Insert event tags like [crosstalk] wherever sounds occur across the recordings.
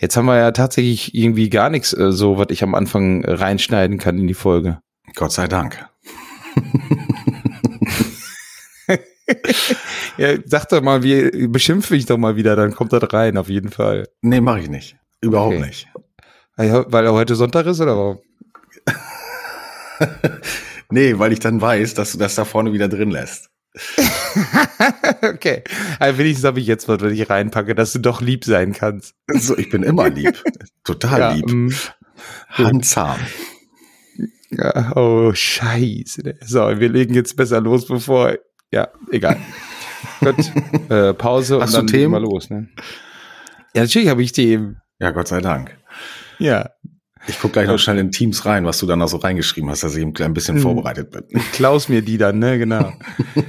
Jetzt haben wir ja tatsächlich irgendwie gar nichts, äh, so was ich am Anfang reinschneiden kann in die Folge. Gott sei Dank. [laughs] ja, sag doch mal, wie beschimpfe ich doch mal wieder, dann kommt das rein, auf jeden Fall. Nee, mache ich nicht. Überhaupt okay. nicht. Weil er heute Sonntag ist oder warum? [laughs] nee, weil ich dann weiß, dass du das da vorne wieder drin lässt. [laughs] okay. Also wenigstens habe ich jetzt was, wenn ich reinpacke, dass du doch lieb sein kannst. So, ich bin immer lieb. Total ja, lieb. Mm, Handzahm. Ja, oh, scheiße. So, wir legen jetzt besser los, bevor. Ja, egal. [laughs] Gut. Äh, Pause Hast und dann Themen? mal los. Ne? Ja, natürlich habe ich Themen. Ja, Gott sei Dank. Ja. Ich gucke gleich noch schnell in Teams rein, was du dann noch so reingeschrieben hast, dass ich ein bisschen hm. vorbereitet bin. Ich klaus mir die dann, ne? Genau.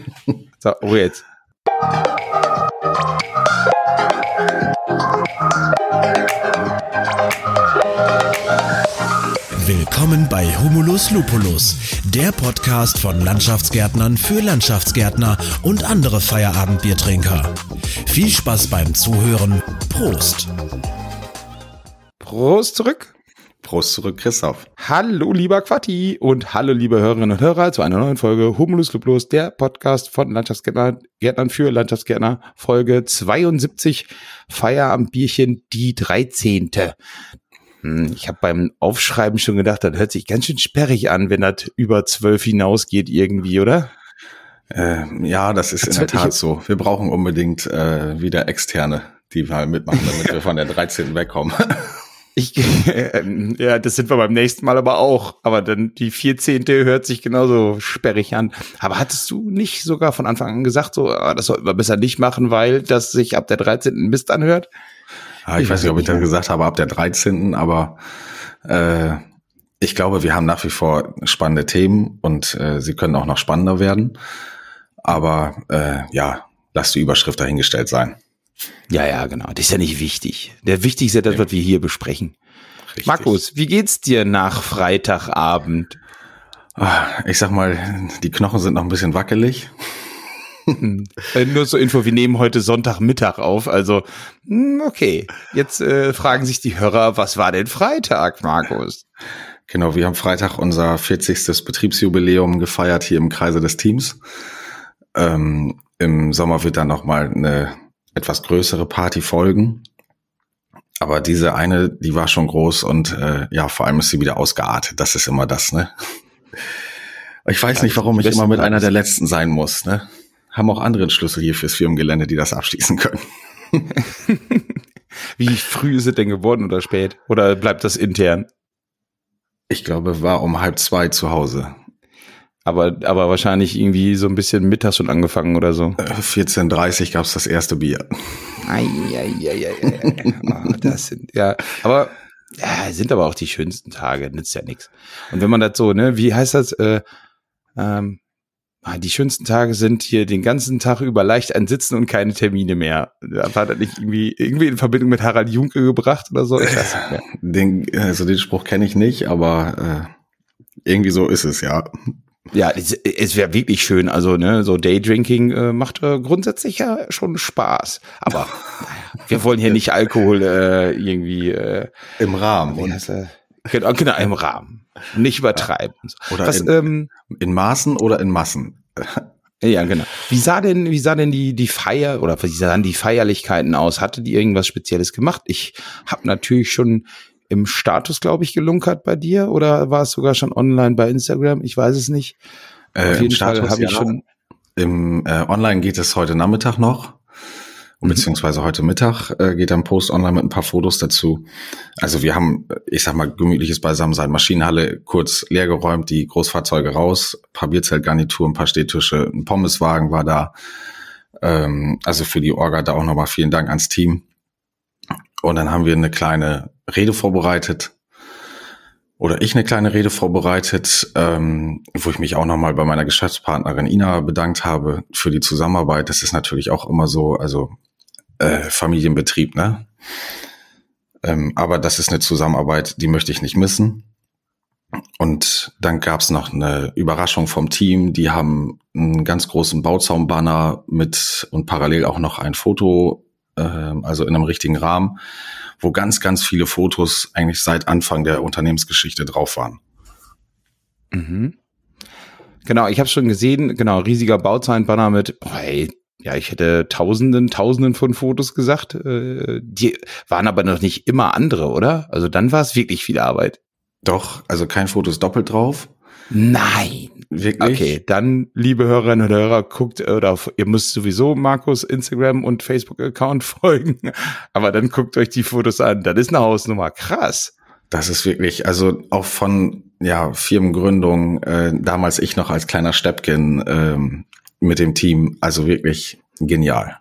[laughs] so, oh jetzt. Willkommen bei Humulus Lupulus, der Podcast von Landschaftsgärtnern für Landschaftsgärtner und andere Feierabendbiertrinker. Viel Spaß beim Zuhören. Prost. Prost zurück. Prost zurück, Christoph. Hallo, lieber Quatti und hallo, liebe Hörerinnen und Hörer zu einer neuen Folge Humulus Lupulus, der Podcast von Landschaftsgärtnern für Landschaftsgärtner, Folge 72, Feierabendbierchen, die 13. Hm, ich habe beim Aufschreiben schon gedacht, das hört sich ganz schön sperrig an, wenn das über zwölf hinausgeht irgendwie, oder? Äh, ja, das ist das in der Tat so. Wir brauchen unbedingt äh, wieder Externe, die mal mitmachen, damit [laughs] wir von der 13. wegkommen. Ich, [laughs] äh, ja, das sind wir beim nächsten Mal aber auch. Aber dann die 14. hört sich genauso sperrig an. Aber hattest du nicht sogar von Anfang an gesagt, so, ah, das sollten wir besser nicht machen, weil das sich ab der 13. Mist anhört? Ja, ich, ich weiß nicht, ob ich das gesagt habe, ab der 13., aber äh, ich glaube, wir haben nach wie vor spannende Themen und äh, sie können auch noch spannender werden. Aber äh, ja, lass die Überschrift dahingestellt sein. Ja, ja, genau. Das ist ja nicht wichtig. Der wichtigste ist das, was wir hier besprechen. Richtig. Markus, wie geht's dir nach Freitagabend? Ah, ich sag mal, die Knochen sind noch ein bisschen wackelig. [laughs] Äh, nur zur Info, wir nehmen heute Sonntagmittag auf, also hm, okay. Jetzt äh, fragen sich die Hörer, was war denn Freitag, Markus? Genau, wir haben Freitag unser 40. Betriebsjubiläum gefeiert hier im Kreise des Teams. Ähm, Im Sommer wird dann nochmal eine etwas größere Party folgen. Aber diese eine, die war schon groß und äh, ja, vor allem ist sie wieder ausgeartet. Das ist immer das, ne? [laughs] Ich weiß ja, nicht, warum ich immer mit einer der letzten sein muss, ne? haben auch andere Schlüssel hier fürs Firmengelände, die das abschließen können. [laughs] Wie früh ist es denn geworden oder spät? Oder bleibt das intern? Ich glaube, war um halb zwei zu Hause. Aber, aber wahrscheinlich irgendwie so ein bisschen mittags schon angefangen oder so. 14.30 äh, gab es das erste Bier. Ei, ei, ei, ei, oh, das sind, ja, aber ja, sind aber auch die schönsten Tage, nützt ja nichts. Und wenn man das so, ne, wie heißt das, äh, ähm, Ah, die schönsten Tage sind hier den ganzen Tag über leicht ein Sitzen und keine Termine mehr. War das nicht irgendwie, irgendwie in Verbindung mit Harald Junke gebracht oder so? Ich weiß nicht mehr. Den, also den Spruch kenne ich nicht, aber äh, irgendwie so ist es, ja. Ja, es, es wäre wirklich schön. Also, ne, so Daydrinking äh, macht äh, grundsätzlich ja schon Spaß. Aber [laughs] wir wollen hier nicht Alkohol äh, irgendwie äh, im Rahmen. Und, äh, genau, genau, im Rahmen. Nicht übertreiben. Oder Was, in, ähm, in Maßen oder in Massen. Ja, genau. Wie sah denn, wie sah denn die, die Feier oder wie sahen die Feierlichkeiten aus? Hatte die irgendwas Spezielles gemacht? Ich habe natürlich schon im Status, glaube ich, gelunkert bei dir oder war es sogar schon online bei Instagram? Ich weiß es nicht. Äh, Auf jeden Fall habe ich schon. Im äh, Online geht es heute Nachmittag noch. Mhm. beziehungsweise heute Mittag äh, geht dann Post online mit ein paar Fotos dazu. Also wir haben, ich sag mal, gemütliches Beisammensein. Maschinenhalle kurz leergeräumt, die Großfahrzeuge raus, paar Bierzeltgarnitur, ein paar Stehtische, ein Pommeswagen war da. Ähm, also für die Orga da auch nochmal vielen Dank ans Team. Und dann haben wir eine kleine Rede vorbereitet, oder ich eine kleine Rede vorbereitet, ähm, wo ich mich auch nochmal bei meiner Geschäftspartnerin Ina bedankt habe für die Zusammenarbeit. Das ist natürlich auch immer so, also äh, Familienbetrieb, ne? Ähm, aber das ist eine Zusammenarbeit, die möchte ich nicht missen. Und dann gab's noch eine Überraschung vom Team. Die haben einen ganz großen Bauzaumbanner mit und parallel auch noch ein Foto, äh, äh, also in einem richtigen Rahmen, wo ganz, ganz viele Fotos eigentlich seit Anfang der Unternehmensgeschichte drauf waren. Mhm. Genau, ich habe schon gesehen, genau, riesiger Bauzeilenbanner mit, oh, ey, ja, ich hätte Tausenden, Tausenden von Fotos gesagt. Äh, die waren aber noch nicht immer andere, oder? Also dann war es wirklich viel Arbeit. Doch, also kein Foto ist doppelt drauf. Nein. Wirklich? Okay, dann, liebe Hörerinnen und Hörer, guckt, oder ihr müsst sowieso Markus Instagram und Facebook-Account [laughs] folgen, aber dann guckt euch die Fotos an. Das ist eine Hausnummer. Krass. Das ist wirklich, also auch von ja Firmengründung, äh, damals ich noch als kleiner Steppkin ähm, mit dem Team, also wirklich genial.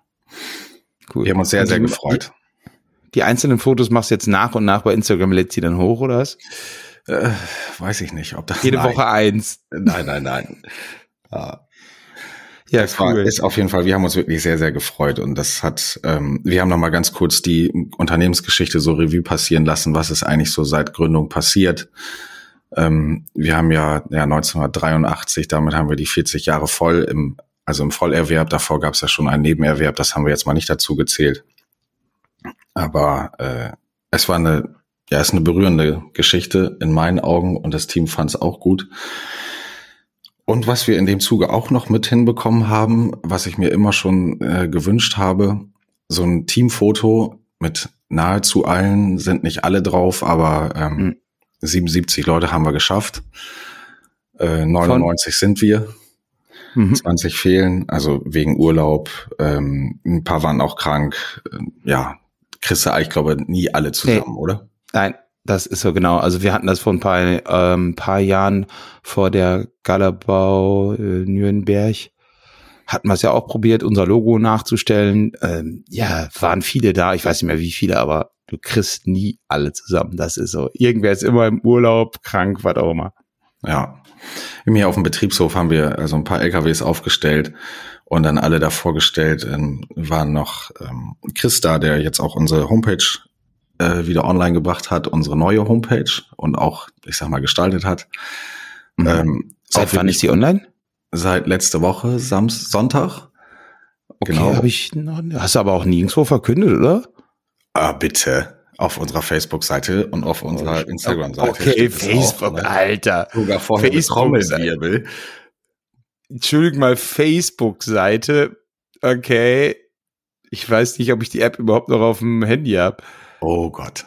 Cool. Wir haben uns sehr, sehr gefreut. Die, die einzelnen Fotos machst du jetzt nach und nach bei Instagram, lädt sie dann hoch, oder was? Äh, weiß ich nicht, ob das. Jede [laughs] nein. Woche eins. Nein, nein, nein. [laughs] ja. Ja, das cool. war, ist auf jeden Fall, wir haben uns wirklich sehr, sehr gefreut und das hat, ähm, wir haben nochmal ganz kurz die Unternehmensgeschichte so Revue passieren lassen, was ist eigentlich so seit Gründung passiert. Ähm, wir haben ja, ja 1983, damit haben wir die 40 Jahre voll im, also im Vollerwerb. Davor gab es ja schon einen Nebenerwerb, das haben wir jetzt mal nicht dazu gezählt. Aber äh, es war eine ja, ist eine berührende Geschichte in meinen Augen und das Team fand es auch gut. Und was wir in dem Zuge auch noch mit hinbekommen haben, was ich mir immer schon äh, gewünscht habe, so ein Teamfoto mit nahezu allen, sind nicht alle drauf, aber ähm, mhm. 77 Leute haben wir geschafft. Äh, 99 Von? sind wir. Mhm. 20 fehlen, also wegen Urlaub. Ähm, ein paar waren auch krank. Ja, kriegst du eigentlich, glaube nie alle zusammen, hey. oder? Nein, das ist so genau. Also wir hatten das vor ein paar, ähm, paar Jahren vor der Galabau äh, Nürnberg. Hatten wir es ja auch probiert, unser Logo nachzustellen. Ähm, ja, waren viele da. Ich weiß nicht mehr wie viele, aber du kriegst nie alle zusammen. Das ist so. Irgendwer ist immer im Urlaub, krank, was auch immer. Ja. Hier auf dem Betriebshof haben wir also ein paar LKWs aufgestellt und dann alle da vorgestellt. Ähm, waren noch ähm, Chris da, der jetzt auch unsere Homepage äh, wieder online gebracht hat, unsere neue Homepage und auch, ich sag mal, gestaltet hat. Mhm. Ähm, seit wann ist sie online? Seit letzte Woche, Samstag, Sonntag. Okay, genau. Hab ich noch, hast du aber auch nirgendwo verkündet, oder? Ah, bitte. Auf unserer Facebook-Seite und auf unserer oh, Instagram-Seite. Okay, Facebook, auch, ne? Alter. Sogar vorher Facebook Entschuldigung mal, Facebook-Seite. Okay. Ich weiß nicht, ob ich die App überhaupt noch auf dem Handy habe. Oh Gott.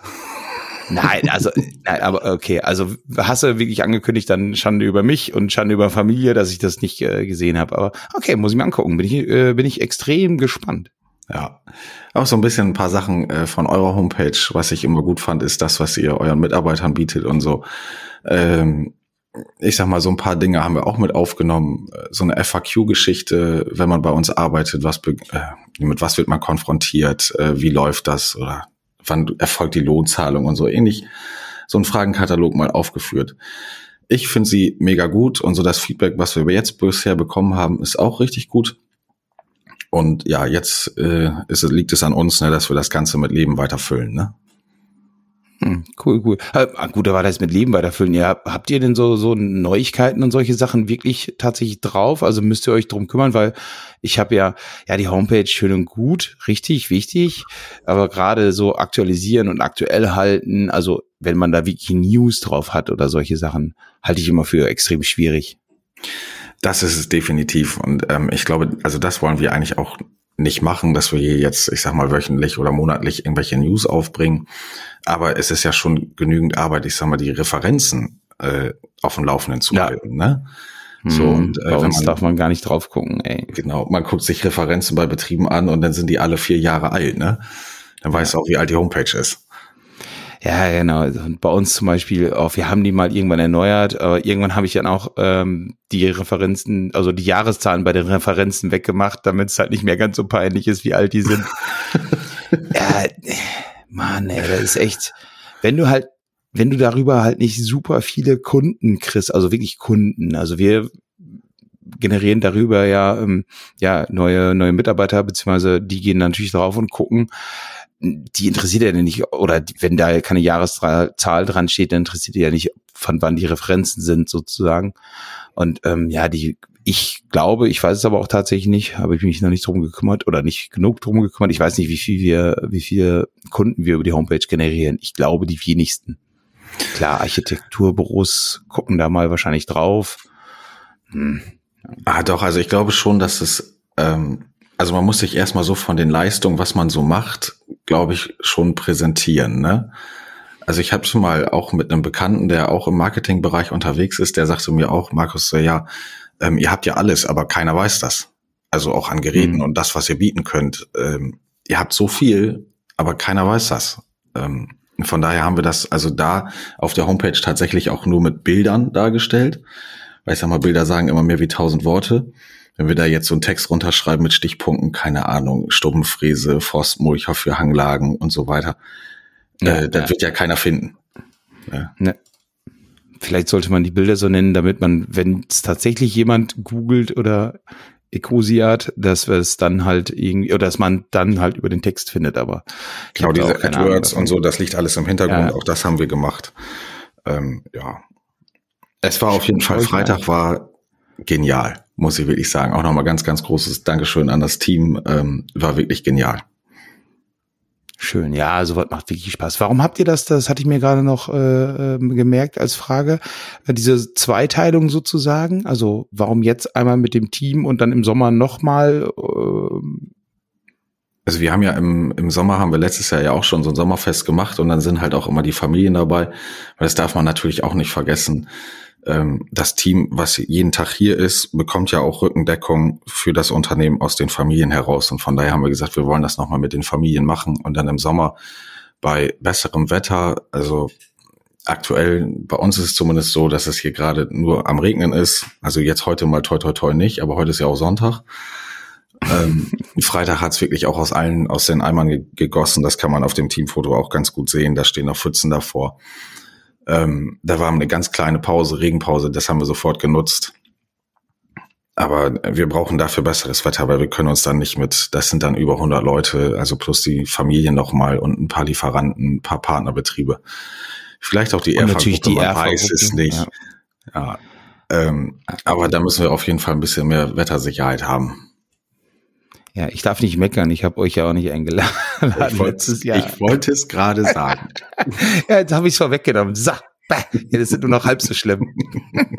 Nein, also, nein, aber okay, also hast du wirklich angekündigt, dann Schande über mich und Schande über Familie, dass ich das nicht äh, gesehen habe. Aber okay, muss ich mir angucken. Bin ich, äh, bin ich extrem gespannt. Ja, auch so ein bisschen ein paar Sachen äh, von eurer Homepage, was ich immer gut fand, ist das, was ihr euren Mitarbeitern bietet und so. Ähm, ich sag mal, so ein paar Dinge haben wir auch mit aufgenommen. So eine FAQ-Geschichte, wenn man bei uns arbeitet, was äh, mit was wird man konfrontiert, äh, wie läuft das oder wann erfolgt die Lohnzahlung und so ähnlich. So ein Fragenkatalog mal aufgeführt. Ich finde sie mega gut und so das Feedback, was wir jetzt bisher bekommen haben, ist auch richtig gut. Und ja, jetzt äh, ist, liegt es an uns, ne, dass wir das Ganze mit Leben weiterfüllen. Ne? Hm, cool, cool. Ah, gut, da war das mit Leben weiterfüllen. Ja, habt ihr denn so, so Neuigkeiten und solche Sachen wirklich tatsächlich drauf? Also müsst ihr euch drum kümmern, weil ich habe ja, ja, die Homepage schön und gut, richtig wichtig, aber gerade so aktualisieren und aktuell halten, also wenn man da wirklich News drauf hat oder solche Sachen, halte ich immer für extrem schwierig. Das ist es definitiv. Und ähm, ich glaube, also das wollen wir eigentlich auch nicht machen, dass wir jetzt, ich sag mal, wöchentlich oder monatlich irgendwelche News aufbringen. Aber es ist ja schon genügend Arbeit, ich sag mal, die Referenzen äh, auf dem Laufenden zu ja. halten. Ne? So, hm, und, äh, bei uns man, darf man gar nicht drauf gucken, ey. Genau, man guckt sich Referenzen bei Betrieben an und dann sind die alle vier Jahre alt, ne? Dann ja. weißt du auch, wie alt die Homepage ist. Ja, genau. Und bei uns zum Beispiel, auch, wir haben die mal irgendwann erneuert, aber irgendwann habe ich dann auch ähm, die Referenzen, also die Jahreszahlen bei den Referenzen weggemacht, damit es halt nicht mehr ganz so peinlich ist, wie alt die sind. [laughs] ja, Mann, ey, das ist echt, wenn du halt, wenn du darüber halt nicht super viele Kunden kriegst, also wirklich Kunden, also wir generieren darüber ja, ähm, ja neue, neue Mitarbeiter, beziehungsweise die gehen natürlich drauf und gucken, die interessiert ja nicht, oder wenn da keine Jahreszahl dran steht, dann interessiert die ja nicht, von wann die Referenzen sind sozusagen. Und ähm, ja, die ich glaube, ich weiß es aber auch tatsächlich nicht, habe ich mich noch nicht drum gekümmert oder nicht genug drum gekümmert. Ich weiß nicht, wie viel wir, wie viele Kunden wir über die Homepage generieren. Ich glaube, die wenigsten. Klar, Architekturbüros gucken da mal wahrscheinlich drauf. Hm. Ah, doch, also ich glaube schon, dass es, ähm, also man muss sich erstmal so von den Leistungen, was man so macht, glaube ich, schon präsentieren, ne? Also ich habe schon mal auch mit einem Bekannten, der auch im Marketingbereich unterwegs ist, der sagte mir auch, Markus, ja, ähm, ihr habt ja alles, aber keiner weiß das. Also auch an Geräten mhm. und das, was ihr bieten könnt. Ähm, ihr habt so viel, aber keiner weiß das. Ähm, von daher haben wir das also da auf der Homepage tatsächlich auch nur mit Bildern dargestellt. Weil ich sag mal, Bilder sagen immer mehr wie tausend Worte. Wenn wir da jetzt so einen Text runterschreiben mit Stichpunkten, keine Ahnung, Stubbenfräse, Forstmulcher für Hanglagen und so weiter, ja, äh, das ja. wird ja keiner finden. Ja. Ne. Vielleicht sollte man die Bilder so nennen, damit man, wenn es tatsächlich jemand googelt oder Ecosiat, dass wir es dann halt irgendwie, oder dass man dann halt über den Text findet, aber. Genau, diese AdWords und so, das liegt alles im Hintergrund, ja. auch das haben wir gemacht. Ähm, ja. Es war auf jeden Fall, Freitag war genial, muss ich wirklich sagen. Auch nochmal ganz, ganz großes Dankeschön an das Team, ähm, war wirklich genial. Schön, ja, sowas macht wirklich Spaß. Warum habt ihr das, das hatte ich mir gerade noch äh, ähm, gemerkt als Frage, äh, diese Zweiteilung sozusagen, also warum jetzt einmal mit dem Team und dann im Sommer nochmal? Äh, also wir haben ja im, im Sommer haben wir letztes Jahr ja auch schon so ein Sommerfest gemacht und dann sind halt auch immer die Familien dabei, weil das darf man natürlich auch nicht vergessen ähm, das Team, was jeden Tag hier ist, bekommt ja auch Rückendeckung für das Unternehmen aus den Familien heraus. Und von daher haben wir gesagt, wir wollen das nochmal mit den Familien machen und dann im Sommer bei besserem Wetter, also aktuell, bei uns ist es zumindest so, dass es hier gerade nur am Regnen ist. Also jetzt heute mal toi toi toi nicht, aber heute ist ja auch Sonntag. ähm, [laughs] Freitag hat es wirklich auch aus allen, aus den Eimern gegossen. Das kann man auf dem Teamfoto auch ganz gut sehen. Da stehen noch Pfützen davor. Ähm, da war eine ganz kleine Pause, Regenpause, das haben wir sofort genutzt. Aber wir brauchen dafür besseres Wetter, weil wir können uns dann nicht mit, das sind dann über 100 Leute, also plus die Familien nochmal und ein paar Lieferanten, ein paar Partnerbetriebe. Vielleicht auch die Erfahrungsgruppe, die man weiß es nicht. Ja. ja. Ähm, aber da müssen wir auf jeden Fall ein bisschen mehr Wettersicherheit haben. Ja, ich darf nicht meckern, ich habe euch ja auch nicht eingeladen ich letztes Jahr. Ich wollte es gerade sagen. [laughs] ja, jetzt habe ich es vorweggenommen. So, das ist nur noch halb so schlimm. Ja. [laughs]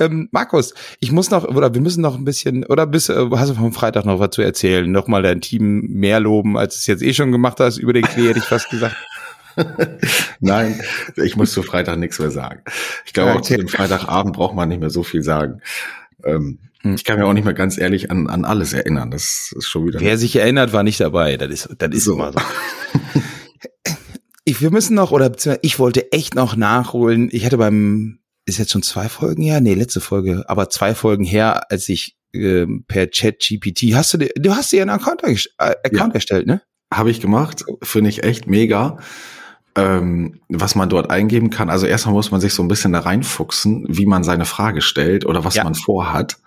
Ähm, Markus, ich muss noch, oder wir müssen noch ein bisschen, oder bist, äh, hast du vom Freitag noch was zu erzählen? Nochmal dein Team mehr loben, als es jetzt eh schon gemacht hast, über den Klee hätte ich fast gesagt. [laughs] Nein, ich muss zu Freitag nichts mehr sagen. Ich glaube, okay. auch zu dem Freitagabend braucht man nicht mehr so viel sagen. Ähm, hm. Ich kann mir auch nicht mehr ganz ehrlich an, an alles erinnern. Das ist schon wieder. Wer sich erinnert, war nicht dabei. Das ist, das ist so. immer so. [laughs] ich, wir müssen noch, oder ich wollte echt noch nachholen. Ich hatte beim, ist jetzt schon zwei Folgen her? Nee, letzte Folge, aber zwei Folgen her, als ich äh, per Chat GPT, hast du dir, du hast dir einen Account, äh, Account ja. erstellt, ne? Habe ich gemacht, finde ich echt mega ähm, was man dort eingeben kann. Also erstmal muss man sich so ein bisschen da reinfuchsen, wie man seine Frage stellt oder was ja. man vorhat.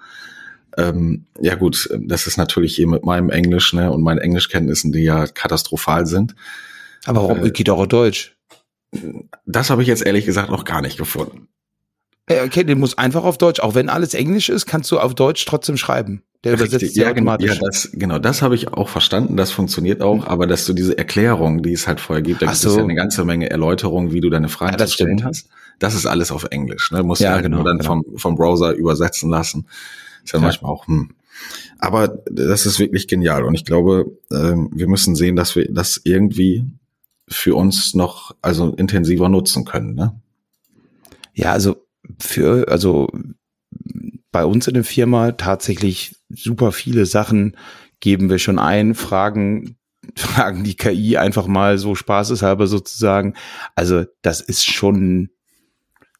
Ähm, ja gut, das ist natürlich hier mit meinem Englisch ne, und meinen Englischkenntnissen, die ja katastrophal sind. Aber warum äh, geht auch auf Deutsch? Das habe ich jetzt ehrlich gesagt noch gar nicht gefunden. Okay, den muss einfach auf Deutsch. Auch wenn alles Englisch ist, kannst du auf Deutsch trotzdem schreiben. Der übersetzt ja, automatisch. Ja, das, genau, das habe ich auch verstanden. Das funktioniert auch. Aber dass du diese Erklärung, die es halt vorher gibt, da gibt so. es ja eine ganze Menge Erläuterungen, wie du deine Fragen ja, stellen hast. Das ist alles auf Englisch. Ne? Musst ja, du halt genau, nur dann genau. vom, vom Browser übersetzen lassen. Ja, ja. manchmal auch, hm. Aber das ist wirklich genial. Und ich glaube, ähm, wir müssen sehen, dass wir das irgendwie für uns noch also intensiver nutzen können. Ne? Ja, also für, also bei uns in der Firma tatsächlich super viele Sachen geben wir schon ein, fragen, [laughs] fragen die KI einfach mal so spaßeshalber sozusagen. Also das ist schon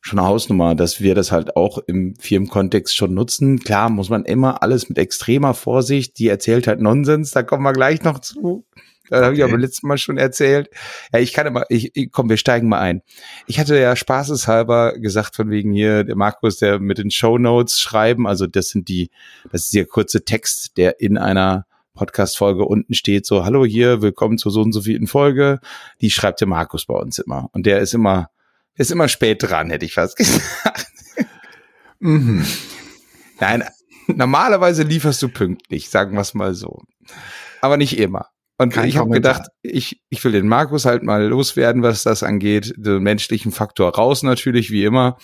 schon eine Hausnummer, dass wir das halt auch im Firmenkontext schon nutzen. Klar muss man immer alles mit extremer Vorsicht, die erzählt halt Nonsens, da kommen wir gleich noch zu. Das okay. habe ich aber letztes Mal schon erzählt. Ja, ich kann immer, ich, ich, komm, wir steigen mal ein. Ich hatte ja spaßeshalber gesagt, von wegen hier, der Markus, der mit den Show Notes schreiben, also das sind die, das ist der kurze Text, der in einer Podcast-Folge unten steht, so, hallo hier, willkommen zur so und so vielen Folge. Die schreibt der Markus bei uns immer. Und der ist immer, ist immer spät dran, hätte ich fast [laughs] gesagt. Mhm. Nein, normalerweise lieferst du pünktlich, sagen wir es mal so. Aber nicht immer. Und Kein ich habe gedacht, ich, ich will den Markus halt mal loswerden, was das angeht. Den menschlichen Faktor raus natürlich, wie immer.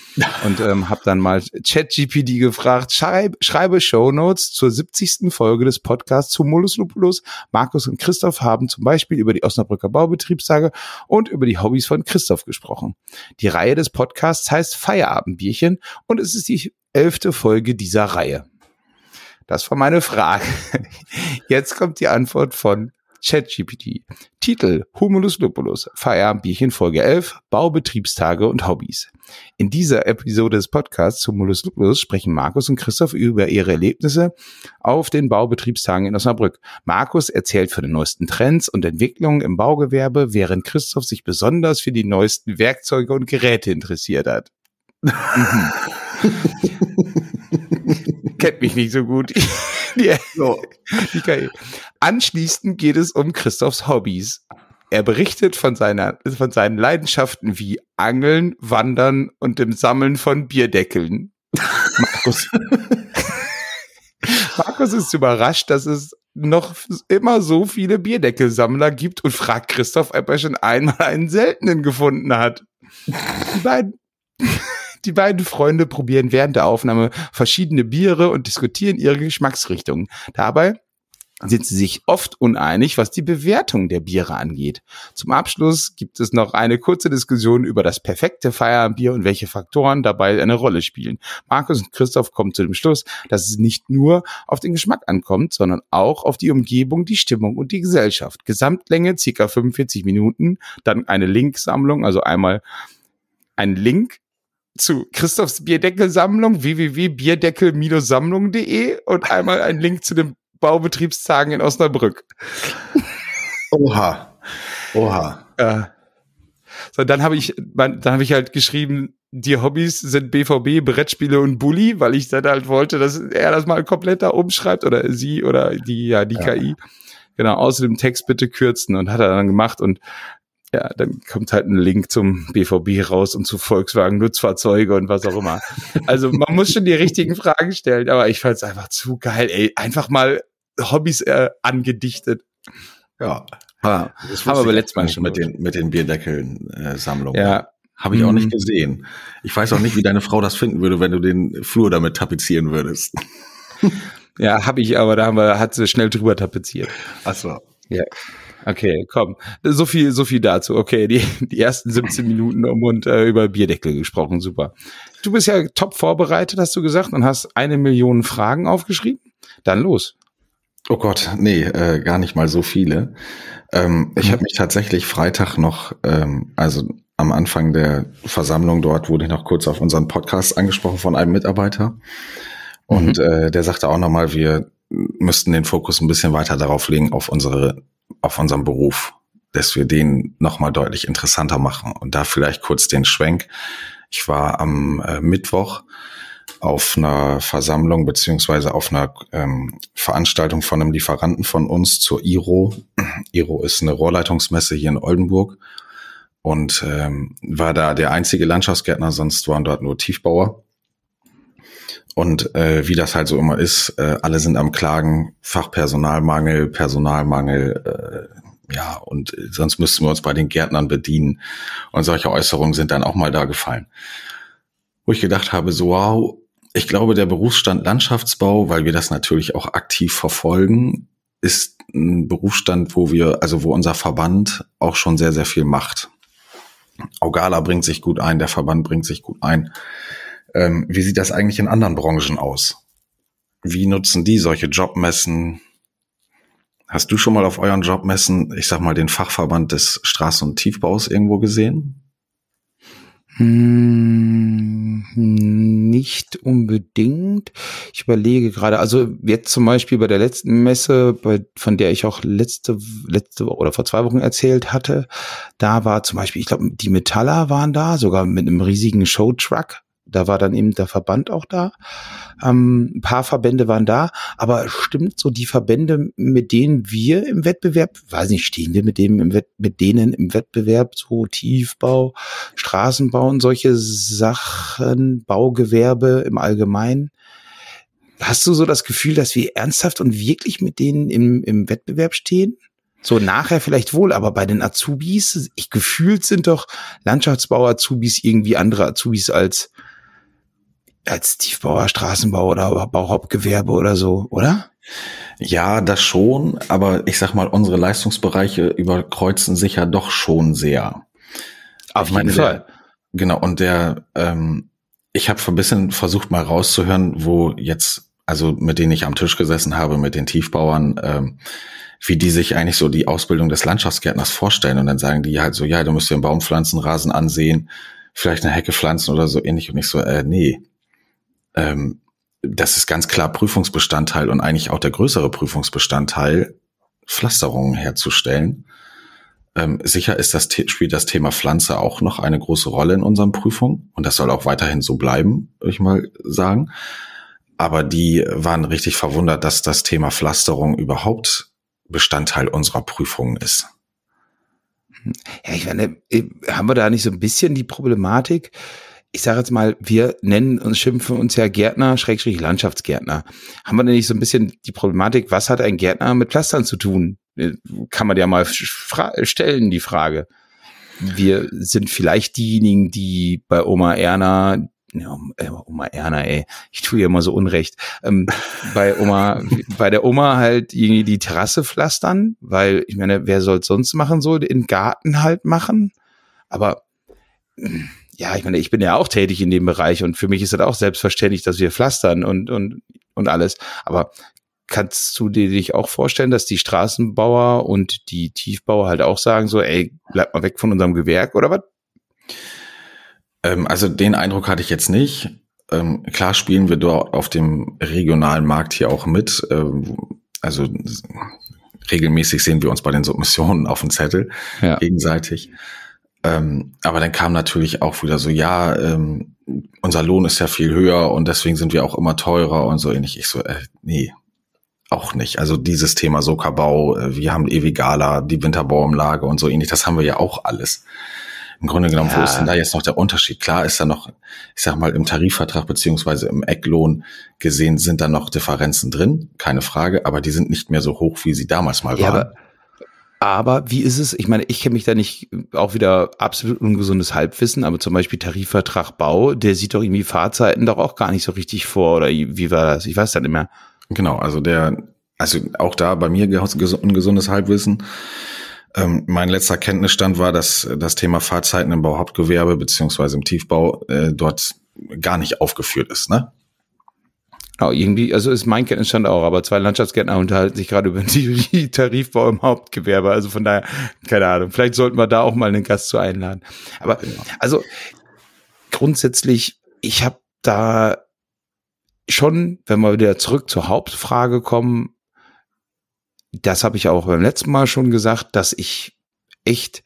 Und ähm, habe dann mal ChatGPD gefragt, schreib, schreibe Shownotes zur 70. Folge des Podcasts zu Molus Lupulus. Markus und Christoph haben zum Beispiel über die Osnabrücker Baubetriebstage und über die Hobbys von Christoph gesprochen. Die Reihe des Podcasts heißt Feierabendbierchen und es ist die elfte Folge dieser Reihe. Das war meine Frage. Jetzt kommt die Antwort von ChatGPT. Titel Humulus Lupulus, Feierabendbierchen Folge 11, Baubetriebstage und Hobbys. In dieser Episode des Podcasts Humulus Lupulus sprechen Markus und Christoph über ihre Erlebnisse auf den Baubetriebstagen in Osnabrück. Markus erzählt von den neuesten Trends und Entwicklungen im Baugewerbe, während Christoph sich besonders für die neuesten Werkzeuge und Geräte interessiert hat. Mhm. [laughs] Kennt mich nicht so gut. [laughs] [laughs] Die, so. die KI. Anschließend geht es um Christophs Hobbys. Er berichtet von, seiner, von seinen Leidenschaften wie Angeln, Wandern und dem Sammeln von Bierdeckeln. [laughs] Markus. Markus ist überrascht, dass es noch immer so viele Bierdeckelsammler gibt und fragt Christoph, ob er schon einmal einen seltenen gefunden hat. [laughs] Beiden, die beiden Freunde probieren während der Aufnahme verschiedene Biere und diskutieren ihre Geschmacksrichtungen. Dabei sind sie sich oft uneinig, was die Bewertung der Biere angeht. Zum Abschluss gibt es noch eine kurze Diskussion über das perfekte Feierabendbier und welche Faktoren dabei eine Rolle spielen. Markus und Christoph kommen zu dem Schluss, dass es nicht nur auf den Geschmack ankommt, sondern auch auf die Umgebung, die Stimmung und die Gesellschaft. Gesamtlänge circa 45 Minuten, dann eine Linksammlung, also einmal ein Link zu Christophs Bierdeckelsammlung www.bierdeckel-sammlung.de und einmal ein Link zu den Baubetriebstagen in Osnabrück. Oha. Oha. Ja. So, dann habe ich, dann habe ich halt geschrieben, die Hobbys sind BVB, Brettspiele und Bully, weil ich dann halt wollte, dass er das mal komplett da umschreibt oder sie oder die, ja, die ja. KI. Genau, außerdem Text bitte kürzen und hat er dann gemacht und ja, dann kommt halt ein Link zum BVB raus und zu Volkswagen Nutzfahrzeuge und was auch immer. Also man muss schon die richtigen Fragen stellen, aber ich fand es einfach zu geil, ey. Einfach mal Hobbys äh, angedichtet. Ja. ja das haben wir letztes Mal schon mit den, mit den Bierdeckeln-Sammlungen. Äh, ja. Habe ich auch nicht mhm. gesehen. Ich weiß auch nicht, wie deine Frau das finden würde, wenn du den Flur damit tapezieren würdest. Ja, habe ich, aber da haben wir, hat sie schnell drüber tapeziert. Ach so. Ja. Okay, komm. So viel, so viel dazu. Okay, die, die ersten 17 Minuten um und äh, über Bierdeckel gesprochen. Super. Du bist ja top vorbereitet, hast du gesagt, und hast eine Million Fragen aufgeschrieben. Dann los. Oh Gott, nee, äh, gar nicht mal so viele. Ähm, ich habe mich tatsächlich Freitag noch, ähm, also am Anfang der Versammlung dort wurde ich noch kurz auf unseren Podcast angesprochen von einem Mitarbeiter. Und mhm. äh, der sagte auch nochmal, wir müssten den Fokus ein bisschen weiter darauf legen, auf unsere auf unserem Beruf, dass wir den nochmal deutlich interessanter machen. Und da vielleicht kurz den Schwenk. Ich war am äh, Mittwoch auf einer Versammlung beziehungsweise auf einer ähm, Veranstaltung von einem Lieferanten von uns zur IRO. [clears throat] IRO ist eine Rohrleitungsmesse hier in Oldenburg und ähm, war da der einzige Landschaftsgärtner, sonst waren dort nur Tiefbauer. Und äh, wie das halt so immer ist, äh, alle sind am Klagen, Fachpersonalmangel, Personalmangel, äh, ja, und sonst müssten wir uns bei den Gärtnern bedienen. Und solche Äußerungen sind dann auch mal da gefallen. Wo ich gedacht habe, so wow, ich glaube, der Berufsstand Landschaftsbau, weil wir das natürlich auch aktiv verfolgen, ist ein Berufsstand, wo wir, also wo unser Verband auch schon sehr, sehr viel macht. Augala bringt sich gut ein, der Verband bringt sich gut ein. Ähm, wie sieht das eigentlich in anderen Branchen aus? Wie nutzen die solche Jobmessen? Hast du schon mal auf euren Jobmessen, ich sag mal, den Fachverband des Straßen- und Tiefbaus irgendwo gesehen? Hm, nicht unbedingt. Ich überlege gerade, also jetzt zum Beispiel bei der letzten Messe, bei, von der ich auch letzte, letzte oder vor zwei Wochen erzählt hatte, da war zum Beispiel, ich glaube, die Metaller waren da, sogar mit einem riesigen Showtruck da war dann eben der Verband auch da. Ähm, ein paar Verbände waren da, aber stimmt so die Verbände, mit denen wir im Wettbewerb, weiß nicht, stehen wir mit dem im Wett, mit denen im Wettbewerb so Tiefbau, Straßenbau und solche Sachen, Baugewerbe im Allgemeinen? hast du so das Gefühl, dass wir ernsthaft und wirklich mit denen im, im Wettbewerb stehen? So nachher vielleicht wohl, aber bei den Azubis, ich gefühlt sind doch Landschaftsbau-Azubis irgendwie andere Azubis als als Tiefbauer, Straßenbau oder Bauhauptgewerbe oder so, oder? Ja, das schon, aber ich sag mal, unsere Leistungsbereiche überkreuzen sich ja doch schon sehr. Auf jeden Fall. Der, genau, und der, ähm, ich habe ein bisschen versucht mal rauszuhören, wo jetzt, also mit denen ich am Tisch gesessen habe, mit den Tiefbauern, ähm, wie die sich eigentlich so die Ausbildung des Landschaftsgärtners vorstellen. Und dann sagen die halt so, ja, du musst dir einen Baum pflanzen, Rasen ansehen, vielleicht eine Hecke pflanzen oder so ähnlich. Und ich so, äh, nee. Ähm, das ist ganz klar Prüfungsbestandteil und eigentlich auch der größere Prüfungsbestandteil, Pflasterungen herzustellen. Ähm, sicher ist das, spielt das Thema Pflanze auch noch eine große Rolle in unseren Prüfungen und das soll auch weiterhin so bleiben, würde ich mal sagen. Aber die waren richtig verwundert, dass das Thema Pflasterung überhaupt Bestandteil unserer Prüfungen ist. Ja, ich meine, äh, haben wir da nicht so ein bisschen die Problematik? Ich sage jetzt mal, wir nennen uns, schimpfen uns ja Gärtner, Schrägstrich Landschaftsgärtner. Haben wir denn nicht so ein bisschen die Problematik, was hat ein Gärtner mit Pflastern zu tun? Äh, kann man ja mal stellen, die Frage. Wir sind vielleicht diejenigen, die bei Oma Erna ja, äh, Oma Erna, ey, ich tue ihr immer so Unrecht. Ähm, bei Oma, [laughs] bei der Oma halt irgendwie die Terrasse pflastern, weil ich meine, wer soll sonst machen so, den Garten halt machen? Aber ja, ich meine, ich bin ja auch tätig in dem Bereich und für mich ist das auch selbstverständlich, dass wir pflastern und und und alles. Aber kannst du dir dich auch vorstellen, dass die Straßenbauer und die Tiefbauer halt auch sagen so, ey, bleib mal weg von unserem Gewerk oder was? Ähm, also den Eindruck hatte ich jetzt nicht. Ähm, klar spielen wir dort auf dem regionalen Markt hier auch mit. Ähm, also regelmäßig sehen wir uns bei den Submissionen auf dem Zettel ja. gegenseitig. Ähm, aber dann kam natürlich auch wieder so, ja, ähm, unser Lohn ist ja viel höher und deswegen sind wir auch immer teurer und so ähnlich. Ich so, äh, nee, auch nicht. Also dieses Thema Sokabau, äh, wir haben Ewigala, die Winterbauumlage und so ähnlich, das haben wir ja auch alles im Grunde genommen, ja. wo ist denn da jetzt noch der Unterschied? Klar ist da noch, ich sag mal, im Tarifvertrag beziehungsweise im Ecklohn gesehen sind da noch Differenzen drin, keine Frage, aber die sind nicht mehr so hoch, wie sie damals mal ja, waren. Aber, wie ist es? Ich meine, ich kenne mich da nicht auch wieder absolut ungesundes Halbwissen, aber zum Beispiel Tarifvertrag Bau, der sieht doch irgendwie Fahrzeiten doch auch gar nicht so richtig vor oder wie war das? Ich weiß dann immer. Genau, also der, also auch da bei mir ungesundes Halbwissen. Ähm, mein letzter Kenntnisstand war, dass das Thema Fahrzeiten im Bauhauptgewerbe beziehungsweise im Tiefbau äh, dort gar nicht aufgeführt ist, ne? Oh, irgendwie, also ist mein Kenntnisstand auch, aber zwei Landschaftsgärtner unterhalten sich gerade über [laughs] die Tarifbau im Hauptgewerbe. Also von daher, keine Ahnung, vielleicht sollten wir da auch mal einen Gast zu einladen. Aber genau. also grundsätzlich, ich habe da schon, wenn wir wieder zurück zur Hauptfrage kommen, das habe ich auch beim letzten Mal schon gesagt, dass ich echt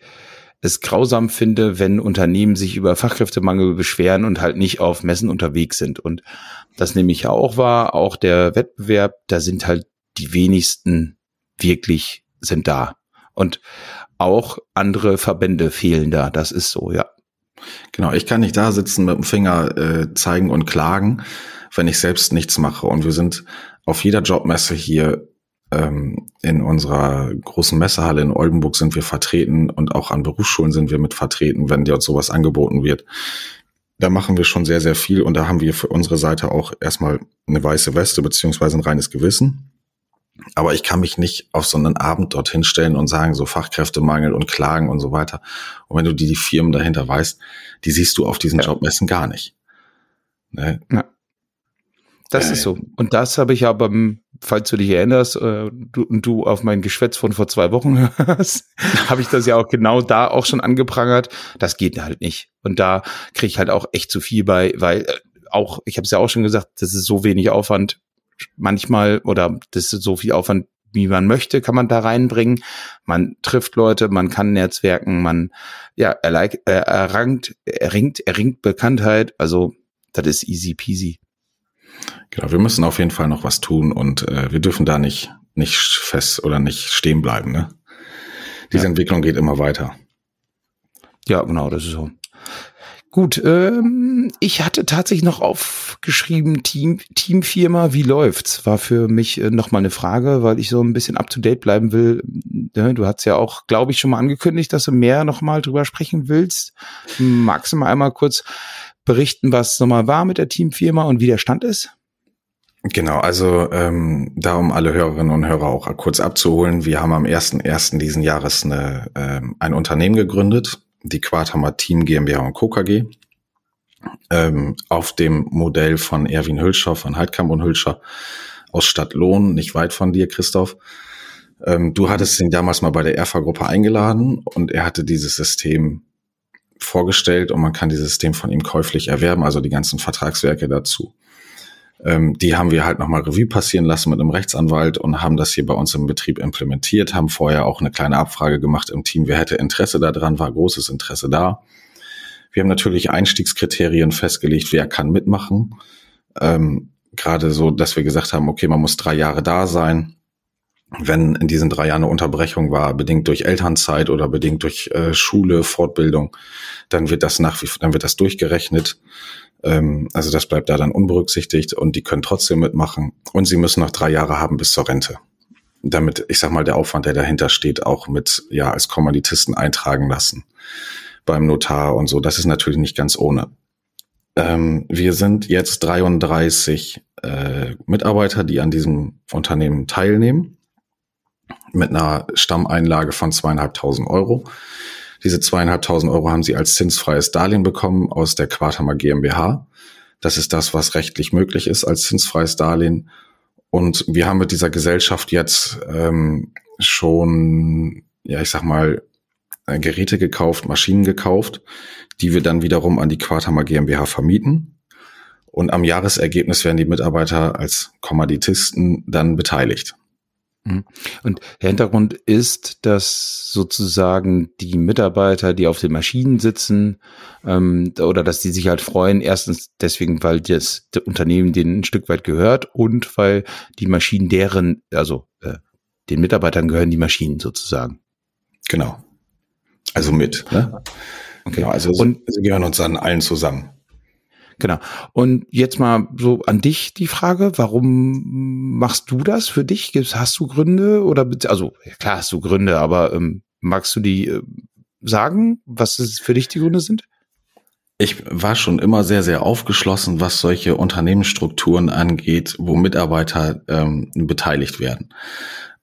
es grausam finde, wenn Unternehmen sich über Fachkräftemangel beschweren und halt nicht auf Messen unterwegs sind. Und das nehme ich auch wahr, auch der Wettbewerb, da sind halt die wenigsten wirklich sind da. Und auch andere Verbände fehlen da. Das ist so, ja. Genau, ich kann nicht da sitzen mit dem Finger äh, zeigen und klagen, wenn ich selbst nichts mache. Und wir sind auf jeder Jobmesse hier in unserer großen Messehalle in Oldenburg sind wir vertreten und auch an Berufsschulen sind wir mit vertreten, wenn dort sowas angeboten wird. Da machen wir schon sehr, sehr viel und da haben wir für unsere Seite auch erstmal eine weiße Weste beziehungsweise ein reines Gewissen. Aber ich kann mich nicht auf so einen Abend dorthin stellen und sagen, so Fachkräftemangel und Klagen und so weiter. Und wenn du die, die Firmen dahinter weißt, die siehst du auf diesen ja. Jobmessen gar nicht. Ne? Ja. Das äh, ist so. Und das habe ich aber, falls du dich erinnerst äh, du, und du auf mein Geschwätz von vor zwei Wochen [laughs] hörst, habe ich das ja auch genau da auch schon angeprangert. Das geht halt nicht. Und da kriege ich halt auch echt zu viel bei, weil äh, auch, ich habe es ja auch schon gesagt, das ist so wenig Aufwand manchmal oder das ist so viel Aufwand, wie man möchte, kann man da reinbringen. Man trifft Leute, man kann netzwerken, man ja errangt, erringt, erringt Bekanntheit. Also das ist easy peasy. Genau, wir müssen auf jeden Fall noch was tun und äh, wir dürfen da nicht, nicht fest oder nicht stehen bleiben. Ne? Diese ja. Entwicklung geht immer weiter. Ja, genau, das ist so. Gut, ähm, ich hatte tatsächlich noch aufgeschrieben, Team, Teamfirma, wie läuft's? War für mich äh, nochmal eine Frage, weil ich so ein bisschen up to date bleiben will. Ne, du hast ja auch, glaube ich, schon mal angekündigt, dass du mehr nochmal drüber sprechen willst. Magst du mal einmal kurz berichten, was nochmal war mit der Teamfirma und wie der Stand ist? Genau, also ähm, da um alle Hörerinnen und Hörer auch kurz abzuholen, wir haben am 1.1. diesen Jahres eine, ähm, ein Unternehmen gegründet, die Quarthammer Team GmbH und Co. KG, ähm, auf dem Modell von Erwin Hülscher, von Heidkamp und Hülscher aus Stadtlohn, nicht weit von dir, Christoph. Ähm, du hattest ihn damals mal bei der Erfa-Gruppe eingeladen und er hatte dieses System vorgestellt und man kann dieses System von ihm käuflich erwerben, also die ganzen Vertragswerke dazu. Ähm, die haben wir halt nochmal Revue passieren lassen mit einem Rechtsanwalt und haben das hier bei uns im Betrieb implementiert, haben vorher auch eine kleine Abfrage gemacht im Team, wer hätte Interesse daran, war großes Interesse da. Wir haben natürlich Einstiegskriterien festgelegt, wer kann mitmachen. Ähm, Gerade so, dass wir gesagt haben, okay, man muss drei Jahre da sein. Wenn in diesen drei Jahren eine Unterbrechung war, bedingt durch Elternzeit oder bedingt durch äh, Schule, Fortbildung, dann wird das nach wie dann wird das durchgerechnet. Ähm, also das bleibt da dann unberücksichtigt und die können trotzdem mitmachen. Und sie müssen noch drei Jahre haben bis zur Rente. Damit, ich sag mal, der Aufwand, der dahinter steht, auch mit, ja, als Kommanditisten eintragen lassen beim Notar und so. Das ist natürlich nicht ganz ohne. Ähm, wir sind jetzt 33 äh, Mitarbeiter, die an diesem Unternehmen teilnehmen, mit einer Stammeinlage von zweieinhalbtausend Euro. Diese zweieinhalbtausend Euro haben sie als zinsfreies Darlehen bekommen aus der Quartamer GmbH. Das ist das, was rechtlich möglich ist als zinsfreies Darlehen. Und wir haben mit dieser Gesellschaft jetzt ähm, schon, ja, ich sag mal, äh, Geräte gekauft, Maschinen gekauft, die wir dann wiederum an die Quartamer GmbH vermieten. Und am Jahresergebnis werden die Mitarbeiter als Kommanditisten dann beteiligt. Mhm. Und der Hintergrund ist, dass sozusagen die Mitarbeiter, die auf den Maschinen sitzen, ähm, oder dass die sich halt freuen, erstens deswegen, weil das, das Unternehmen denen ein Stück weit gehört und weil die Maschinen deren, also äh, den Mitarbeitern gehören die Maschinen sozusagen. Genau. Also mit. Ne? Okay. Genau, also und, sie gehören uns dann allen zusammen. Genau. Und jetzt mal so an dich die Frage, warum machst du das für dich? Hast du Gründe oder, also klar hast du Gründe, aber ähm, magst du die äh, sagen, was es für dich die Gründe sind? Ich war schon immer sehr, sehr aufgeschlossen, was solche Unternehmensstrukturen angeht, wo Mitarbeiter ähm, beteiligt werden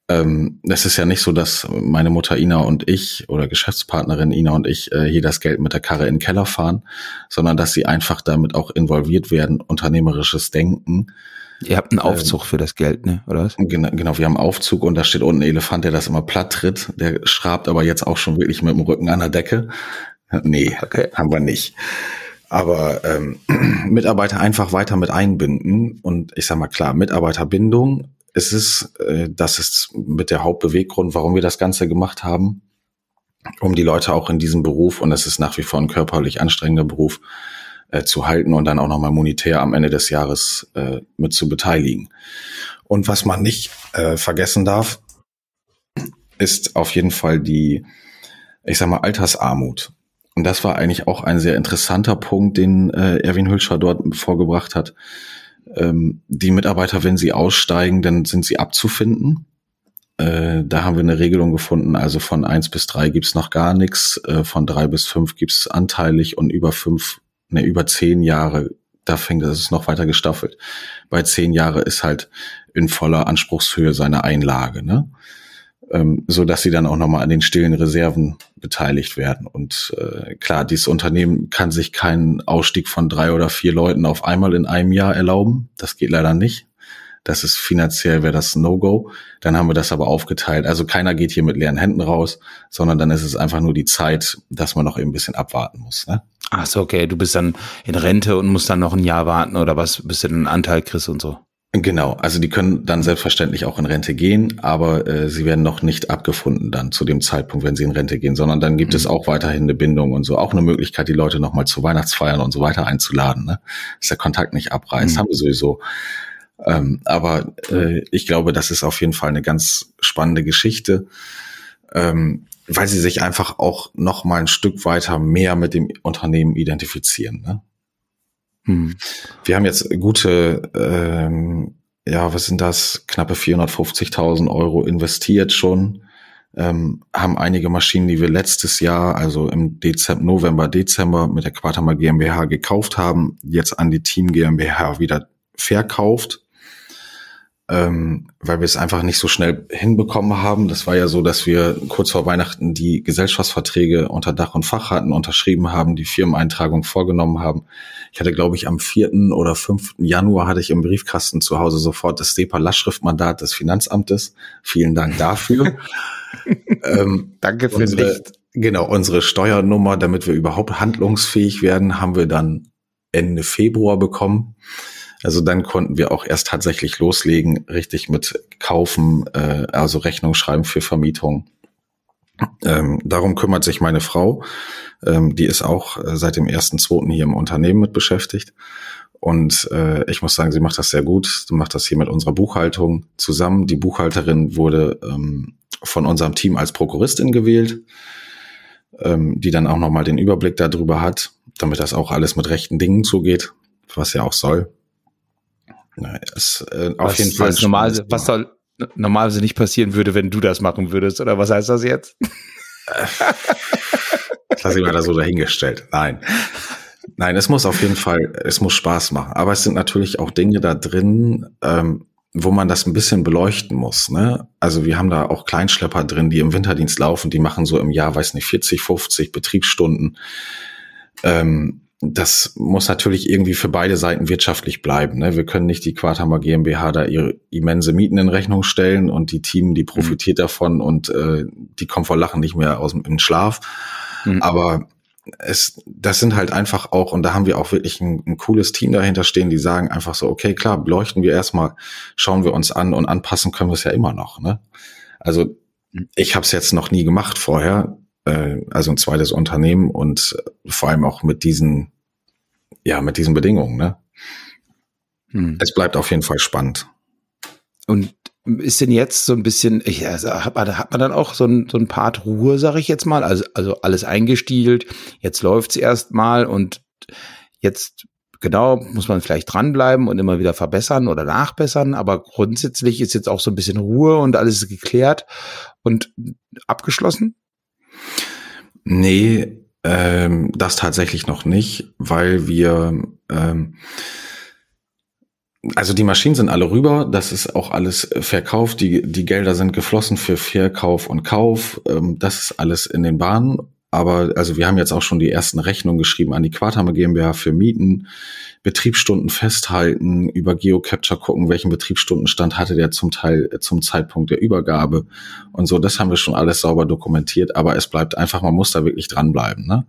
ähm, es ist ja nicht so, dass meine Mutter Ina und ich oder Geschäftspartnerin Ina und ich äh, hier das Geld mit der Karre in den Keller fahren, sondern dass sie einfach damit auch involviert werden, unternehmerisches Denken. Ihr habt einen Aufzug ähm, für das Geld, ne? Oder was? Genau, genau, wir haben einen Aufzug und da steht unten ein Elefant, der das immer platt tritt. Der schrabt aber jetzt auch schon wirklich mit dem Rücken an der Decke. Nee, okay. haben wir nicht. Aber ähm, [clears throat] Mitarbeiter einfach weiter mit einbinden und ich sag mal klar, Mitarbeiterbindung es ist, äh, das ist mit der Hauptbeweggrund, warum wir das Ganze gemacht haben, um die Leute auch in diesem Beruf, und es ist nach wie vor ein körperlich anstrengender Beruf, äh, zu halten und dann auch nochmal monetär am Ende des Jahres äh, mit zu beteiligen. Und was man nicht äh, vergessen darf, ist auf jeden Fall die, ich sag mal, Altersarmut. Und das war eigentlich auch ein sehr interessanter Punkt, den äh, Erwin Hülscher dort vorgebracht hat ähm, die Mitarbeiter, wenn sie aussteigen, dann sind sie abzufinden. Äh, da haben wir eine Regelung gefunden. Also von eins bis drei gibt's noch gar nichts. Äh, von drei bis fünf gibt's anteilig und über fünf, ne, über zehn Jahre, da fängt es noch weiter gestaffelt. Bei zehn Jahre ist halt in voller Anspruchshöhe seine Einlage. Ne? Ähm, so dass sie dann auch nochmal an den stillen Reserven beteiligt werden. Und äh, klar, dieses Unternehmen kann sich keinen Ausstieg von drei oder vier Leuten auf einmal in einem Jahr erlauben. Das geht leider nicht. Das ist finanziell wäre das No-Go. Dann haben wir das aber aufgeteilt. Also keiner geht hier mit leeren Händen raus, sondern dann ist es einfach nur die Zeit, dass man noch ein bisschen abwarten muss. Ne? Ach so, okay. Du bist dann in Rente und musst dann noch ein Jahr warten oder was, bis du einen Anteil kriegst und so. Genau, also die können dann selbstverständlich auch in Rente gehen, aber äh, sie werden noch nicht abgefunden dann zu dem Zeitpunkt, wenn sie in Rente gehen, sondern dann gibt mhm. es auch weiterhin eine Bindung und so, auch eine Möglichkeit, die Leute nochmal zu Weihnachtsfeiern und so weiter einzuladen, ne? dass der Kontakt nicht abreißt, mhm. haben wir sowieso. Ähm, aber äh, ich glaube, das ist auf jeden Fall eine ganz spannende Geschichte. Ähm, weil sie sich einfach auch noch mal ein Stück weiter mehr mit dem Unternehmen identifizieren. Ne? Hm. Wir haben jetzt gute, ähm, ja, was sind das, knappe 450.000 Euro investiert schon, ähm, haben einige Maschinen, die wir letztes Jahr, also im Dezember, November, Dezember mit der Quartama GmbH gekauft haben, jetzt an die Team GmbH wieder verkauft ähm, weil wir es einfach nicht so schnell hinbekommen haben. Das war ja so, dass wir kurz vor Weihnachten die Gesellschaftsverträge unter Dach und Fach hatten, unterschrieben haben, die Firmeneintragung vorgenommen haben. Ich hatte, glaube ich, am 4. oder 5. Januar hatte ich im Briefkasten zu Hause sofort das SEPA-Lastschriftmandat des Finanzamtes. Vielen Dank dafür. [laughs] ähm, Danke für unsere, Licht. Genau, unsere Steuernummer, damit wir überhaupt handlungsfähig werden, haben wir dann Ende Februar bekommen. Also dann konnten wir auch erst tatsächlich loslegen, richtig mit kaufen, äh, also Rechnung schreiben für Vermietung. Ähm, darum kümmert sich meine Frau. Ähm, die ist auch äh, seit dem ersten, zweiten hier im Unternehmen mit beschäftigt. Und äh, ich muss sagen, sie macht das sehr gut. Sie macht das hier mit unserer Buchhaltung zusammen. Die Buchhalterin wurde ähm, von unserem Team als Prokuristin gewählt, ähm, die dann auch nochmal den Überblick darüber hat, damit das auch alles mit rechten Dingen zugeht, was ja auch soll. Nein, es, äh, auf was, jeden Fall. Was, normal, was soll normalerweise nicht passieren würde, wenn du das machen würdest, oder was heißt das jetzt? [laughs] das lasse ich mal da so dahingestellt. Nein. Nein, es muss auf jeden Fall, es muss Spaß machen. Aber es sind natürlich auch Dinge da drin, ähm, wo man das ein bisschen beleuchten muss. Ne? Also wir haben da auch Kleinschlepper drin, die im Winterdienst laufen, die machen so im Jahr, weiß nicht, 40, 50 Betriebsstunden. Ähm, das muss natürlich irgendwie für beide Seiten wirtschaftlich bleiben. Ne? Wir können nicht die Quarthammer GmbH da ihre immense Mieten in Rechnung stellen und die Team, die profitiert mhm. davon und äh, die kommt vor Lachen nicht mehr aus dem Schlaf. Mhm. Aber es, das sind halt einfach auch, und da haben wir auch wirklich ein, ein, cooles Team dahinter stehen, die sagen einfach so, okay, klar, beleuchten wir erstmal, schauen wir uns an und anpassen können wir es ja immer noch. Ne? Also mhm. ich habe es jetzt noch nie gemacht vorher äh, also ein zweites Unternehmen und vor allem auch mit diesen, ja, mit diesen Bedingungen, ne? Hm. Es bleibt auf jeden Fall spannend. Und ist denn jetzt so ein bisschen, ja, also hat, man, hat man dann auch so ein, so ein Part Ruhe, sag ich jetzt mal, also, also alles eingestielt, jetzt läuft's erst mal und jetzt genau, muss man vielleicht dranbleiben und immer wieder verbessern oder nachbessern, aber grundsätzlich ist jetzt auch so ein bisschen Ruhe und alles ist geklärt und abgeschlossen? Nee, ähm, das tatsächlich noch nicht, weil wir ähm, also die Maschinen sind alle rüber, das ist auch alles verkauft, die, die Gelder sind geflossen für Verkauf und Kauf, ähm, das ist alles in den Bahnen. Aber also wir haben jetzt auch schon die ersten Rechnungen geschrieben an die Quartame GmbH für Mieten, Betriebsstunden festhalten, über GeoCapture gucken, welchen Betriebsstundenstand hatte der zum Teil äh, zum Zeitpunkt der Übergabe und so. Das haben wir schon alles sauber dokumentiert, aber es bleibt einfach, man muss da wirklich dranbleiben. Ne?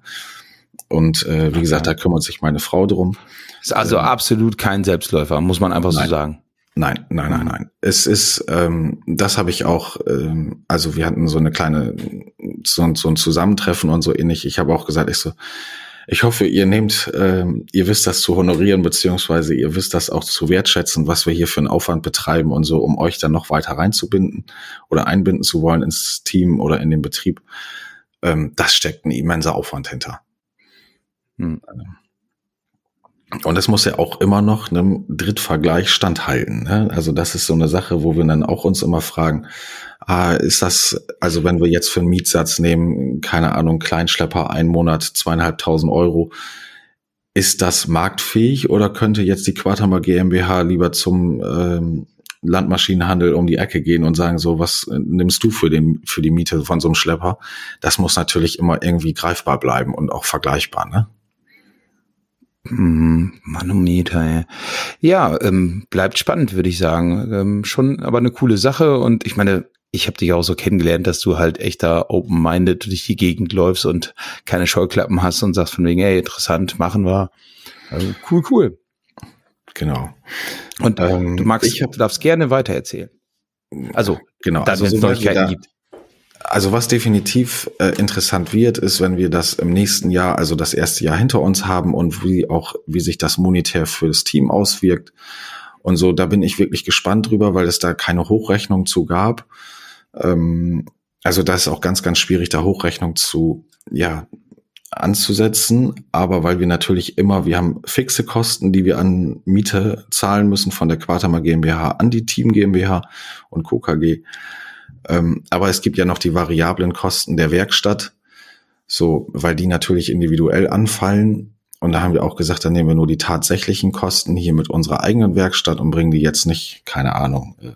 Und äh, wie okay. gesagt, da kümmert sich meine Frau drum. Ist also ähm, absolut kein Selbstläufer, muss man einfach nein, so sagen. Nein, nein, nein, nein. Es ist, ähm, das habe ich auch, ähm, also wir hatten so eine kleine, so, so ein Zusammentreffen und so ähnlich. Ich habe auch gesagt, ich so, ich hoffe, ihr nehmt, ähm, ihr wisst das zu honorieren, beziehungsweise ihr wisst das auch zu wertschätzen, was wir hier für einen Aufwand betreiben und so, um euch dann noch weiter reinzubinden oder einbinden zu wollen ins Team oder in den Betrieb. Ähm, das steckt ein immenser Aufwand hinter. Hm. Und es muss ja auch immer noch einem Drittvergleich standhalten. Ne? Also das ist so eine Sache, wo wir dann auch uns immer fragen, ah, ist das, also wenn wir jetzt für einen Mietsatz nehmen, keine Ahnung, Kleinschlepper, ein Monat, zweieinhalbtausend Euro, ist das marktfähig oder könnte jetzt die Quartamer GmbH lieber zum ähm, Landmaschinenhandel um die Ecke gehen und sagen so, was nimmst du für den für die Miete von so einem Schlepper? Das muss natürlich immer irgendwie greifbar bleiben und auch vergleichbar, ne? Mhm, Manometer, ey. Ja, ähm, bleibt spannend, würde ich sagen. Ähm, schon aber eine coole Sache und ich meine, ich habe dich auch so kennengelernt, dass du halt echt da open-minded durch die Gegend läufst und keine Scheuklappen hast und sagst von wegen, ey, interessant, machen wir. Also cool, cool. Genau. Und ähm, du magst, ich hab, du darfst gerne weitererzählen. Also, genau, dann, also wenn es Neuigkeiten gibt. Also was definitiv äh, interessant wird, ist, wenn wir das im nächsten Jahr, also das erste Jahr hinter uns haben und wie auch, wie sich das monetär für das Team auswirkt. Und so, da bin ich wirklich gespannt drüber, weil es da keine Hochrechnung zu gab. Ähm, also da ist auch ganz, ganz schwierig, da Hochrechnung zu, ja, anzusetzen, aber weil wir natürlich immer, wir haben fixe Kosten, die wir an Miete zahlen müssen von der Quaterma GmbH an die Team GmbH und KKG. Ähm, aber es gibt ja noch die variablen Kosten der Werkstatt, so, weil die natürlich individuell anfallen. Und da haben wir auch gesagt, dann nehmen wir nur die tatsächlichen Kosten hier mit unserer eigenen Werkstatt und bringen die jetzt nicht, keine Ahnung, äh,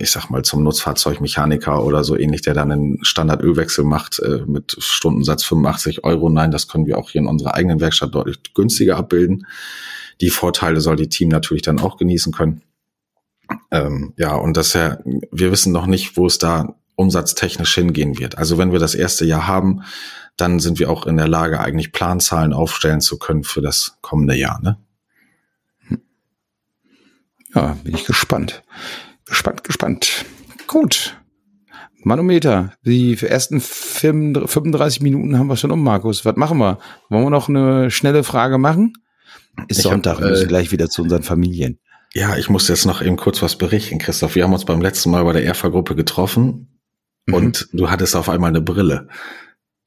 ich sag mal, zum Nutzfahrzeugmechaniker oder so ähnlich, der dann einen Standardölwechsel macht äh, mit Stundensatz 85 Euro. Nein, das können wir auch hier in unserer eigenen Werkstatt deutlich günstiger abbilden. Die Vorteile soll die Team natürlich dann auch genießen können. Ähm, ja, und das ja, wir wissen noch nicht, wo es da umsatztechnisch hingehen wird. Also wenn wir das erste Jahr haben, dann sind wir auch in der Lage, eigentlich Planzahlen aufstellen zu können für das kommende Jahr. Ne? Ja, bin ich gespannt. Gespannt, gespannt. Gut. Manometer. Die ersten 35 Minuten haben wir schon um, Markus. Was machen wir? Wollen wir noch eine schnelle Frage machen? Ist ich Sonntag, hab, äh, müssen gleich wieder zu unseren Familien. Ja, ich muss jetzt noch eben kurz was berichten, Christoph. Wir haben uns beim letzten Mal bei der ERFA-Gruppe getroffen mhm. und du hattest auf einmal eine Brille.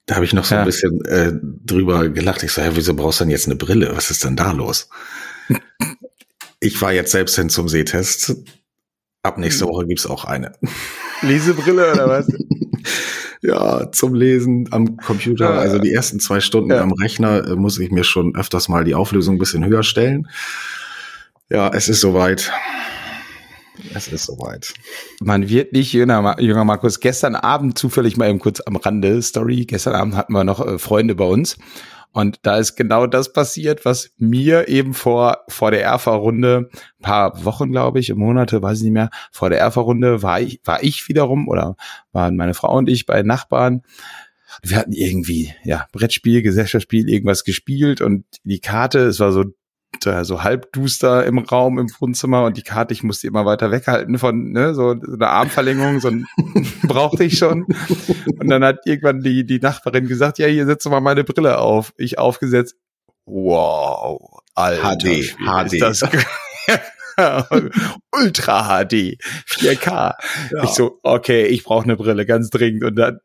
Da habe ich noch so ja. ein bisschen äh, drüber gelacht. Ich so, ja, wieso brauchst du denn jetzt eine Brille? Was ist denn da los? [laughs] ich war jetzt selbst hin zum Sehtest Ab nächste Woche gibt's auch eine. [laughs] Lesebrille oder was? [laughs] ja, zum Lesen am Computer. Also die ersten zwei Stunden ja. am Rechner äh, muss ich mir schon öfters mal die Auflösung ein bisschen höher stellen. Ja, es ist soweit. Es ist soweit. Man wird nicht jünger, jünger Markus. Gestern Abend zufällig mal eben kurz am Rande Story. Gestern Abend hatten wir noch äh, Freunde bei uns und da ist genau das passiert, was mir eben vor, vor der Erfa-Runde, paar Wochen, glaube ich, Monate, weiß ich nicht mehr, vor der Erfa-Runde war ich, war ich wiederum oder waren meine Frau und ich bei Nachbarn. Wir hatten irgendwie, ja, Brettspiel, Gesellschaftsspiel, irgendwas gespielt und die Karte, es war so äh, so halbduster im Raum im Wohnzimmer und die Karte, ich musste immer weiter weghalten von ne, so, so eine Armverlängerung, so ein [laughs] brauchte ich schon. Und dann hat irgendwann die, die Nachbarin gesagt, ja, hier setze mal meine Brille auf. Ich aufgesetzt. Wow, Alter, HD, HD. Ist das [laughs] Ultra HD, 4K. Ja. Ich so, okay, ich brauche eine Brille, ganz dringend. Und dann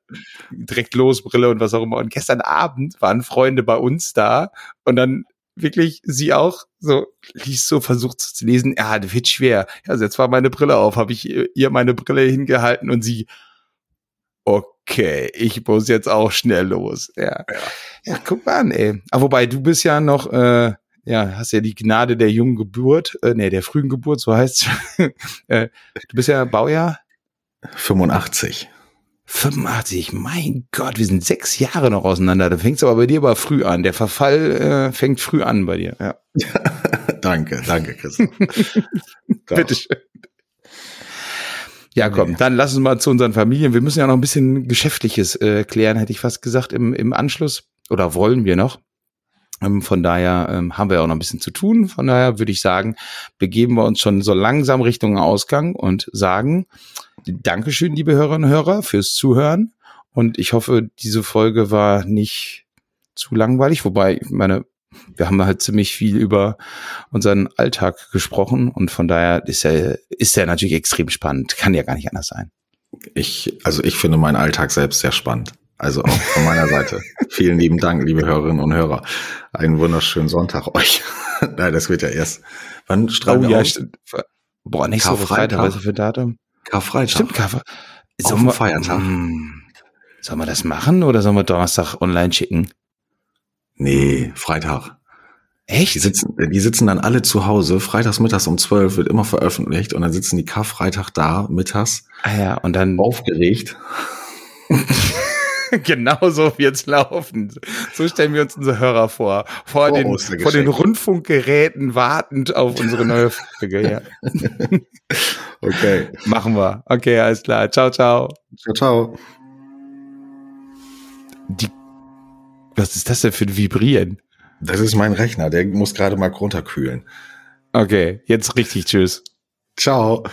direkt los, Brille und was auch immer. Und gestern Abend waren Freunde bei uns da und dann wirklich sie auch so liest so versucht zu lesen, ja, das wird schwer. Ja, jetzt war meine Brille auf, habe ich ihr meine Brille hingehalten und sie okay, ich muss jetzt auch schnell los. Ja. Ja, ja guck mal an, ey. Aber wobei du bist ja noch äh, ja, hast ja die Gnade der jungen Geburt, äh, nee, der frühen Geburt, so heißt [laughs] äh, Du bist ja Baujahr 85. 85, mein Gott, wir sind sechs Jahre noch auseinander. Da fängt es aber bei dir aber früh an. Der Verfall äh, fängt früh an bei dir. Ja. [laughs] danke, danke, Chris. [laughs] Bitteschön. Ja, komm, dann lass uns mal zu unseren Familien. Wir müssen ja noch ein bisschen Geschäftliches äh, klären, hätte ich fast gesagt, im, im Anschluss. Oder wollen wir noch? Ähm, von daher ähm, haben wir auch noch ein bisschen zu tun. Von daher würde ich sagen, begeben wir uns schon so langsam Richtung Ausgang und sagen, Dankeschön, liebe Hörerinnen und Hörer, fürs Zuhören. Und ich hoffe, diese Folge war nicht zu langweilig, wobei, ich meine, wir haben halt ziemlich viel über unseren Alltag gesprochen und von daher ist er, ist er natürlich extrem spannend. Kann ja gar nicht anders sein. Ich, also ich finde meinen Alltag selbst sehr spannend. Also auch von meiner Seite. [laughs] Vielen lieben Dank, liebe Hörerinnen und Hörer. Einen wunderschönen Sonntag euch. [laughs] Nein, das wird ja erst. Wann strahlen oh, ja, Boah, nächste Woche Freitag, was ist für Datum? Karfreitag. Stimmt, Karfreitag. Auf dem Feiertag. Hm. Sollen wir das machen oder sollen wir Donnerstag online schicken? Nee, Freitag. Echt? Die sitzen, die sitzen dann alle zu Hause. Freitags mittags um zwölf wird immer veröffentlicht und dann sitzen die Karfreitag da mittags. Ah ja, und dann aufgeregt. [laughs] [laughs] genau so wird's laufen. So stellen wir uns unsere Hörer vor. Vor, vor den, vor den Rundfunkgeräten wartend auf unsere neue Folge. Ja. [laughs] okay. Machen wir. Okay, alles klar. Ciao, ciao. Ciao, ciao. Die, was ist das denn für ein Vibrieren? Das ist mein Rechner. Der muss gerade mal runterkühlen. Okay, jetzt richtig. Tschüss. Ciao.